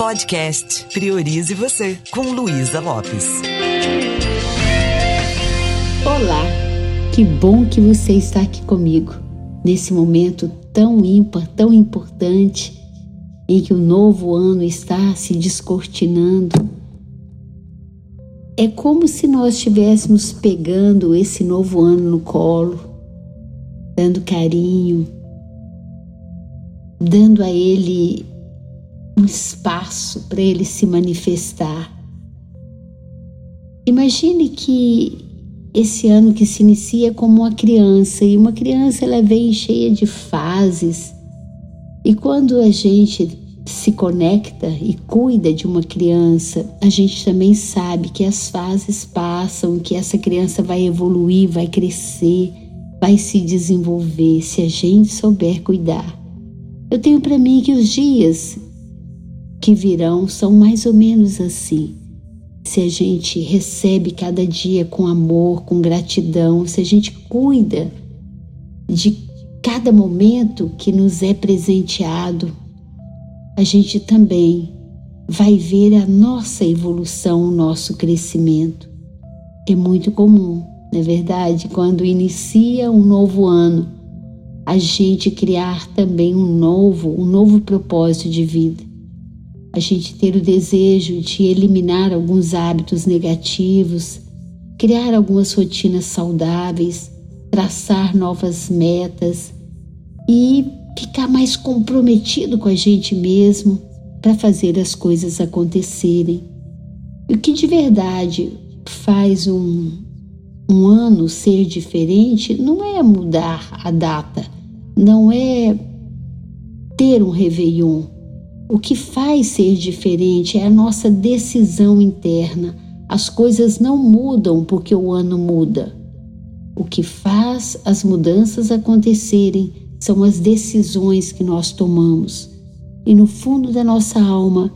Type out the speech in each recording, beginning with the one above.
Podcast Priorize Você, com Luísa Lopes. Olá, que bom que você está aqui comigo nesse momento tão ímpar, tão importante, em que o novo ano está se descortinando. É como se nós estivéssemos pegando esse novo ano no colo, dando carinho, dando a ele um espaço para ele se manifestar. Imagine que esse ano que se inicia é como uma criança e uma criança ela vem cheia de fases. E quando a gente se conecta e cuida de uma criança, a gente também sabe que as fases passam, que essa criança vai evoluir, vai crescer, vai se desenvolver se a gente souber cuidar. Eu tenho para mim que os dias que virão são mais ou menos assim. Se a gente recebe cada dia com amor, com gratidão, se a gente cuida de cada momento que nos é presenteado, a gente também vai ver a nossa evolução, o nosso crescimento. É muito comum, não é verdade? Quando inicia um novo ano, a gente criar também um novo, um novo propósito de vida a gente ter o desejo de eliminar alguns hábitos negativos, criar algumas rotinas saudáveis, traçar novas metas e ficar mais comprometido com a gente mesmo para fazer as coisas acontecerem. E o que de verdade faz um, um ano ser diferente não é mudar a data, não é ter um Réveillon o que faz ser diferente é a nossa decisão interna. As coisas não mudam porque o ano muda. O que faz as mudanças acontecerem são as decisões que nós tomamos. E no fundo da nossa alma,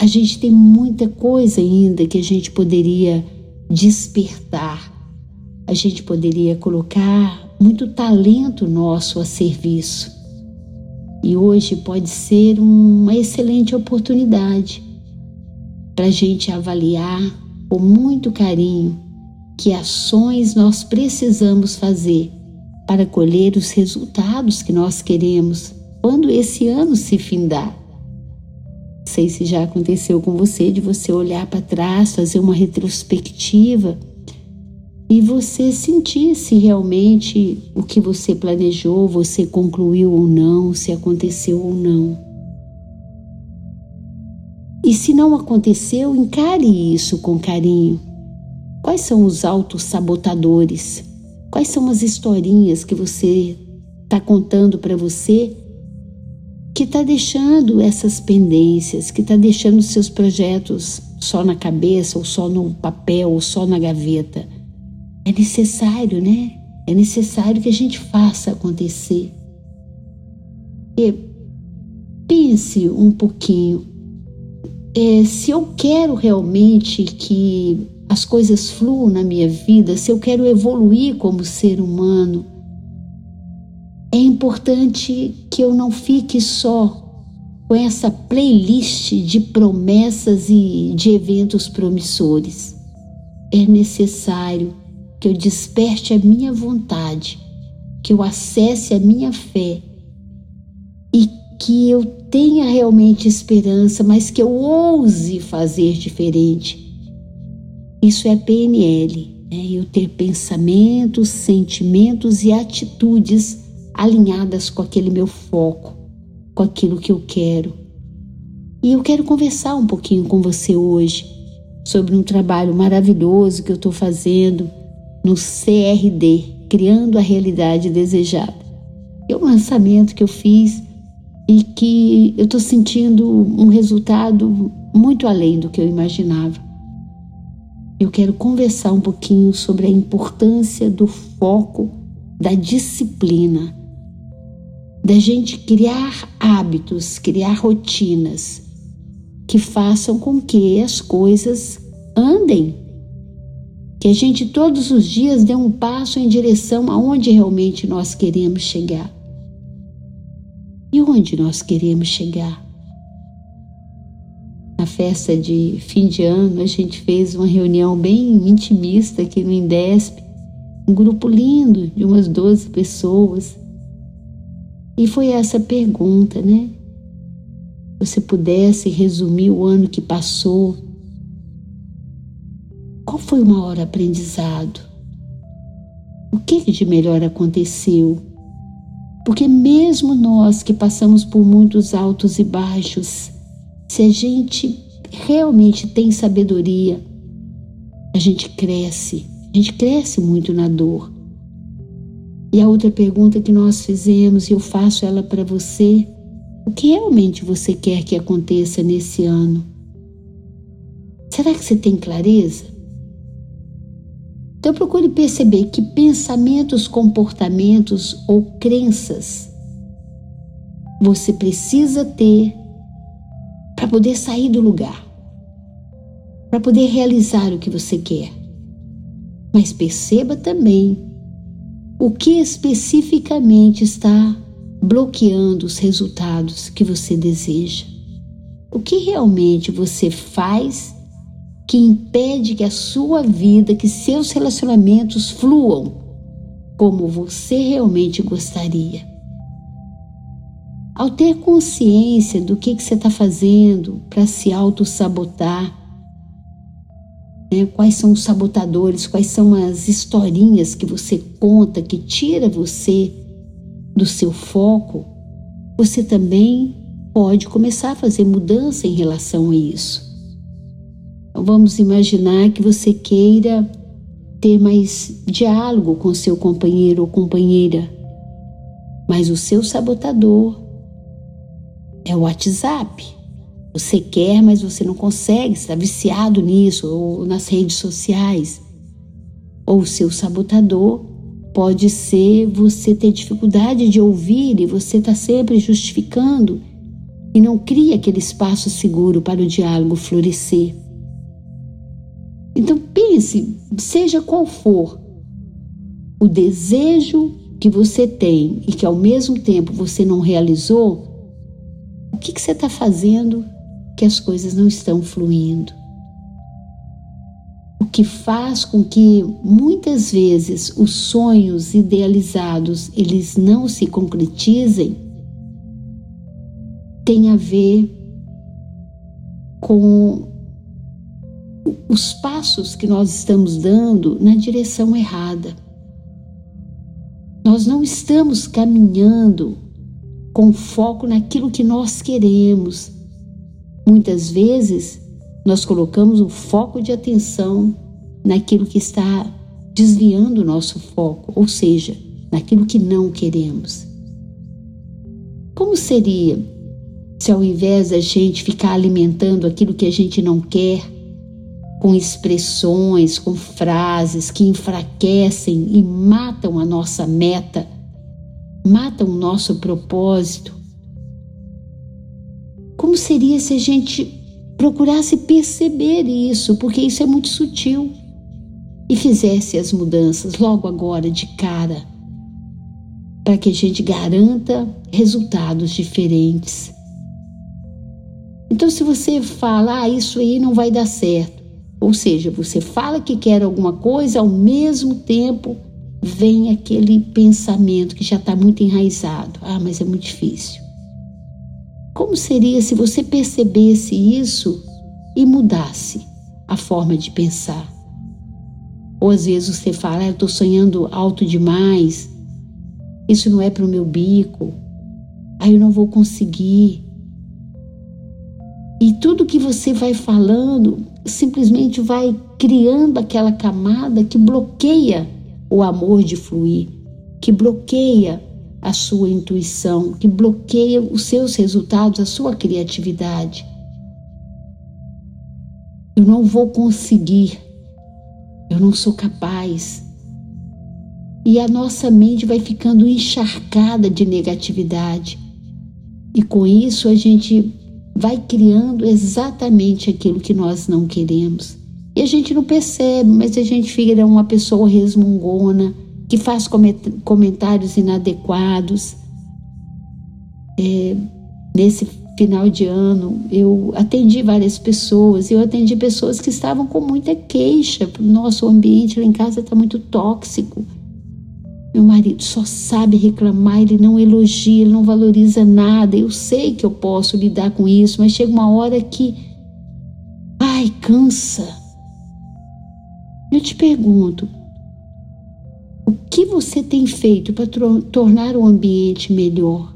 a gente tem muita coisa ainda que a gente poderia despertar. A gente poderia colocar muito talento nosso a serviço. E hoje pode ser uma excelente oportunidade para a gente avaliar com muito carinho que ações nós precisamos fazer para colher os resultados que nós queremos quando esse ano se findar. Não sei se já aconteceu com você de você olhar para trás, fazer uma retrospectiva e você sentir se realmente o que você planejou, você concluiu ou não, se aconteceu ou não. E se não aconteceu, encare isso com carinho. Quais são os autossabotadores? Quais são as historinhas que você está contando para você que está deixando essas pendências, que está deixando seus projetos só na cabeça, ou só no papel, ou só na gaveta? É necessário, né? É necessário que a gente faça acontecer. E pense um pouquinho. É, se eu quero realmente que as coisas fluam na minha vida, se eu quero evoluir como ser humano, é importante que eu não fique só com essa playlist de promessas e de eventos promissores. É necessário que eu desperte a minha vontade, que eu acesse a minha fé e que eu tenha realmente esperança, mas que eu ouse fazer diferente. Isso é PNL, né? eu ter pensamentos, sentimentos e atitudes alinhadas com aquele meu foco, com aquilo que eu quero. E eu quero conversar um pouquinho com você hoje sobre um trabalho maravilhoso que eu estou fazendo no CRD, Criando a Realidade Desejada. É um lançamento que eu fiz e que eu estou sentindo um resultado muito além do que eu imaginava. Eu quero conversar um pouquinho sobre a importância do foco, da disciplina, da gente criar hábitos, criar rotinas que façam com que as coisas andem que a gente todos os dias dê um passo em direção aonde realmente nós queremos chegar. E onde nós queremos chegar? na festa de fim de ano, a gente fez uma reunião bem intimista aqui no Indesp, um grupo lindo de umas 12 pessoas. E foi essa pergunta, né? Se você pudesse resumir o ano que passou, qual foi o maior aprendizado? O que de melhor aconteceu? Porque mesmo nós que passamos por muitos altos e baixos, se a gente realmente tem sabedoria, a gente cresce, a gente cresce muito na dor. E a outra pergunta que nós fizemos, e eu faço ela para você, o que realmente você quer que aconteça nesse ano? Será que você tem clareza? Então procure perceber que pensamentos, comportamentos ou crenças você precisa ter para poder sair do lugar, para poder realizar o que você quer. Mas perceba também o que especificamente está bloqueando os resultados que você deseja. O que realmente você faz que impede que a sua vida, que seus relacionamentos fluam como você realmente gostaria. Ao ter consciência do que, que você está fazendo para se auto-sabotar, né, quais são os sabotadores, quais são as historinhas que você conta que tira você do seu foco, você também pode começar a fazer mudança em relação a isso. Vamos imaginar que você queira ter mais diálogo com seu companheiro ou companheira, mas o seu sabotador é o WhatsApp. Você quer, mas você não consegue, está viciado nisso, ou nas redes sociais. Ou o seu sabotador pode ser você ter dificuldade de ouvir e você está sempre justificando e não cria aquele espaço seguro para o diálogo florescer. Então pense, seja qual for o desejo que você tem e que ao mesmo tempo você não realizou, o que, que você está fazendo que as coisas não estão fluindo? O que faz com que muitas vezes os sonhos idealizados eles não se concretizem tem a ver com os passos que nós estamos dando na direção errada. Nós não estamos caminhando com foco naquilo que nós queremos. Muitas vezes nós colocamos o foco de atenção naquilo que está desviando o nosso foco, ou seja, naquilo que não queremos. Como seria se ao invés da gente ficar alimentando aquilo que a gente não quer, com expressões, com frases que enfraquecem e matam a nossa meta, matam o nosso propósito. Como seria se a gente procurasse perceber isso, porque isso é muito sutil, e fizesse as mudanças logo agora, de cara, para que a gente garanta resultados diferentes. Então, se você fala, ah, isso aí não vai dar certo, ou seja, você fala que quer alguma coisa, ao mesmo tempo vem aquele pensamento que já está muito enraizado. Ah, mas é muito difícil. Como seria se você percebesse isso e mudasse a forma de pensar? Ou às vezes você fala, ah, eu estou sonhando alto demais, isso não é para o meu bico, aí eu não vou conseguir. E tudo que você vai falando simplesmente vai criando aquela camada que bloqueia o amor de fluir, que bloqueia a sua intuição, que bloqueia os seus resultados, a sua criatividade. Eu não vou conseguir, eu não sou capaz. E a nossa mente vai ficando encharcada de negatividade. E com isso a gente vai criando exatamente aquilo que nós não queremos. E a gente não percebe, mas a gente fica uma pessoa resmungona, que faz comentários inadequados. É, nesse final de ano, eu atendi várias pessoas, eu atendi pessoas que estavam com muita queixa, nosso ambiente lá em casa está muito tóxico. Meu marido só sabe reclamar, ele não elogia, ele não valoriza nada. Eu sei que eu posso lidar com isso, mas chega uma hora que, ai, cansa. Eu te pergunto, o que você tem feito para tornar o ambiente melhor?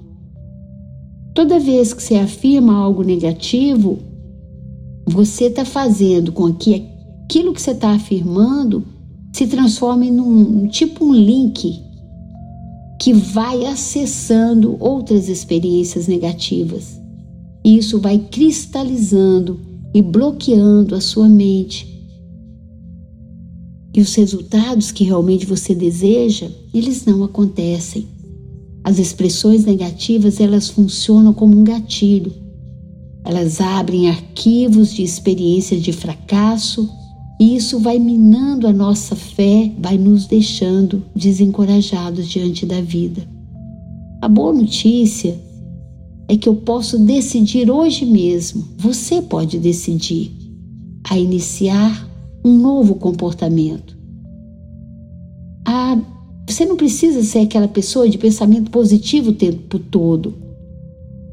Toda vez que você afirma algo negativo, você está fazendo com que aquilo que você está afirmando se transforme num tipo um link que vai acessando outras experiências negativas. E isso vai cristalizando e bloqueando a sua mente. E os resultados que realmente você deseja, eles não acontecem. As expressões negativas, elas funcionam como um gatilho. Elas abrem arquivos de experiências de fracasso e isso vai minando a nossa fé, vai nos deixando desencorajados diante da vida. A boa notícia é que eu posso decidir hoje mesmo, você pode decidir, a iniciar um novo comportamento. Ah, você não precisa ser aquela pessoa de pensamento positivo o tempo todo,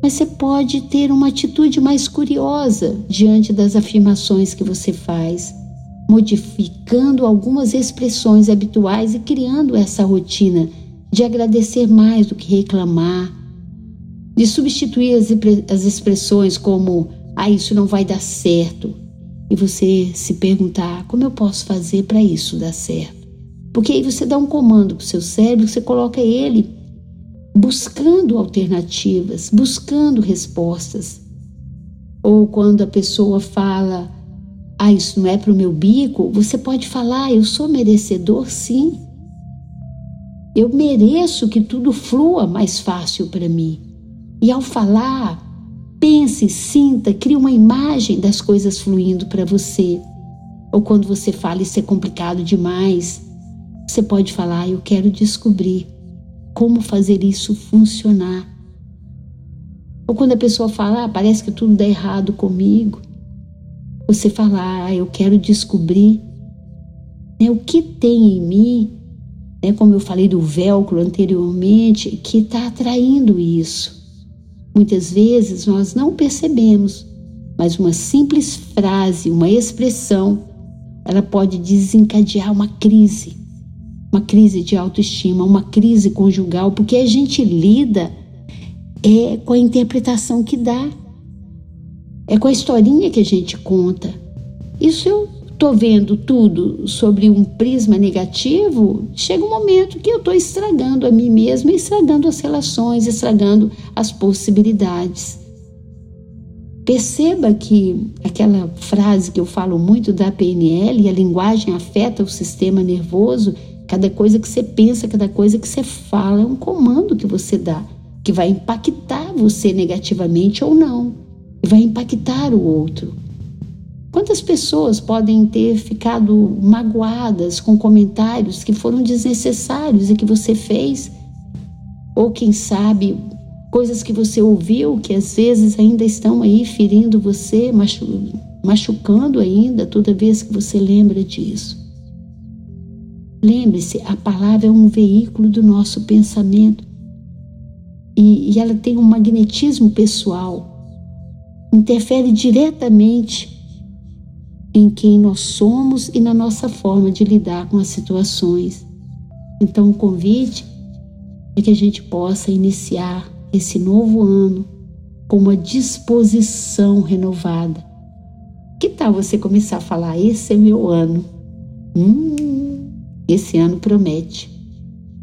mas você pode ter uma atitude mais curiosa diante das afirmações que você faz modificando algumas expressões habituais e criando essa rotina de agradecer mais do que reclamar, de substituir as, expressões como ah, isso não vai dar certo, e você se perguntar como eu posso fazer para isso dar certo. Porque aí você dá um comando para o seu cérebro, você coloca ele buscando alternativas, buscando respostas. Ou quando a pessoa fala, ah, isso não é para o meu bico, você pode falar, eu sou merecedor sim. Eu mereço que tudo flua mais fácil para mim. E ao falar, pense, sinta, crie uma imagem das coisas fluindo para você. Ou quando você fala isso é complicado demais, você pode falar, eu quero descobrir como fazer isso funcionar. Ou quando a pessoa fala, ah, parece que tudo dá errado comigo, você falar, ah, eu quero descobrir né, o que tem em mim, né, como eu falei do velcro anteriormente, que está atraindo isso. Muitas vezes nós não percebemos, mas uma simples frase, uma expressão, ela pode desencadear uma crise, uma crise de autoestima, uma crise conjugal, porque a gente lida é com a interpretação que dá. É com a historinha que a gente conta. Isso eu estou vendo tudo sobre um prisma negativo, chega um momento que eu estou estragando a mim mesma, estragando as relações, estragando as possibilidades. Perceba que aquela frase que eu falo muito da PNL, a linguagem afeta o sistema nervoso, cada coisa que você pensa, cada coisa que você fala é um comando que você dá, que vai impactar você negativamente ou não vai impactar o outro. Quantas pessoas podem ter ficado magoadas com comentários que foram desnecessários e que você fez? Ou quem sabe, coisas que você ouviu que às vezes ainda estão aí ferindo você, machucando ainda toda vez que você lembra disso. Lembre-se, a palavra é um veículo do nosso pensamento e, e ela tem um magnetismo pessoal interfere diretamente em quem nós somos e na nossa forma de lidar com as situações. Então, o convite é que a gente possa iniciar esse novo ano com uma disposição renovada. Que tal você começar a falar: esse é meu ano? Hum, esse ano promete.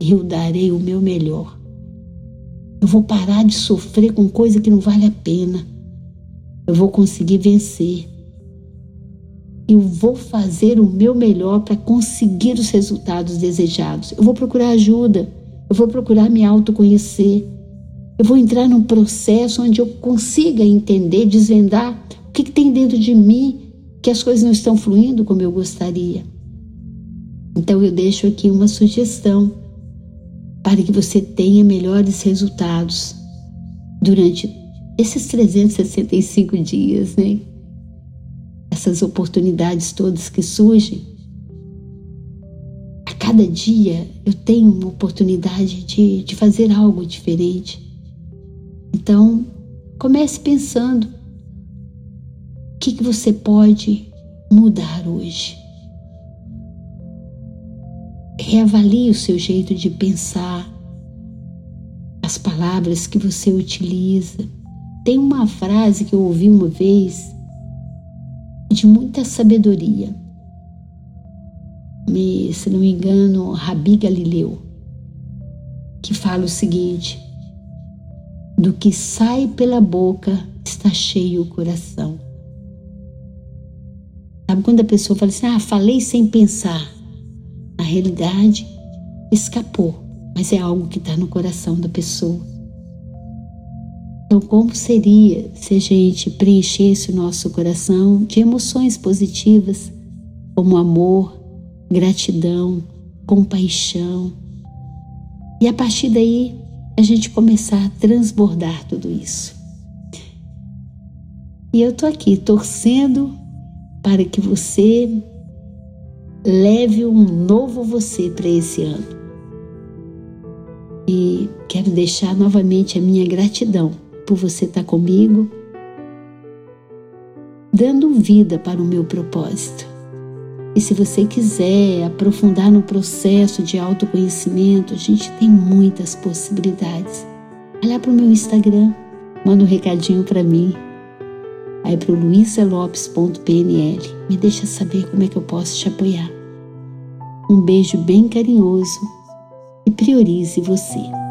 Eu darei o meu melhor. Eu vou parar de sofrer com coisa que não vale a pena. Eu vou conseguir vencer. Eu vou fazer o meu melhor para conseguir os resultados desejados. Eu vou procurar ajuda. Eu vou procurar me autoconhecer. Eu vou entrar num processo onde eu consiga entender, desvendar o que, que tem dentro de mim que as coisas não estão fluindo como eu gostaria. Então eu deixo aqui uma sugestão para que você tenha melhores resultados durante esses 365 dias, né? Essas oportunidades todas que surgem. A cada dia eu tenho uma oportunidade de, de fazer algo diferente. Então, comece pensando o que, que você pode mudar hoje. Reavalie o seu jeito de pensar, as palavras que você utiliza. Tem uma frase que eu ouvi uma vez de muita sabedoria. Me, se não me engano, Rabi Galileu, que fala o seguinte: do que sai pela boca está cheio o coração. Sabe quando a pessoa fala assim, ah, falei sem pensar? Na realidade, escapou, mas é algo que está no coração da pessoa. Então, como seria se a gente preenchesse o nosso coração de emoções positivas, como amor, gratidão, compaixão, e a partir daí a gente começar a transbordar tudo isso. E eu tô aqui torcendo para que você leve um novo você para esse ano. E quero deixar novamente a minha gratidão por você estar comigo, dando vida para o meu propósito. E se você quiser aprofundar no processo de autoconhecimento, a gente tem muitas possibilidades. Olha para o meu Instagram, manda um recadinho para mim. Aí para o luisalopes.pnl, me deixa saber como é que eu posso te apoiar. Um beijo bem carinhoso e priorize você.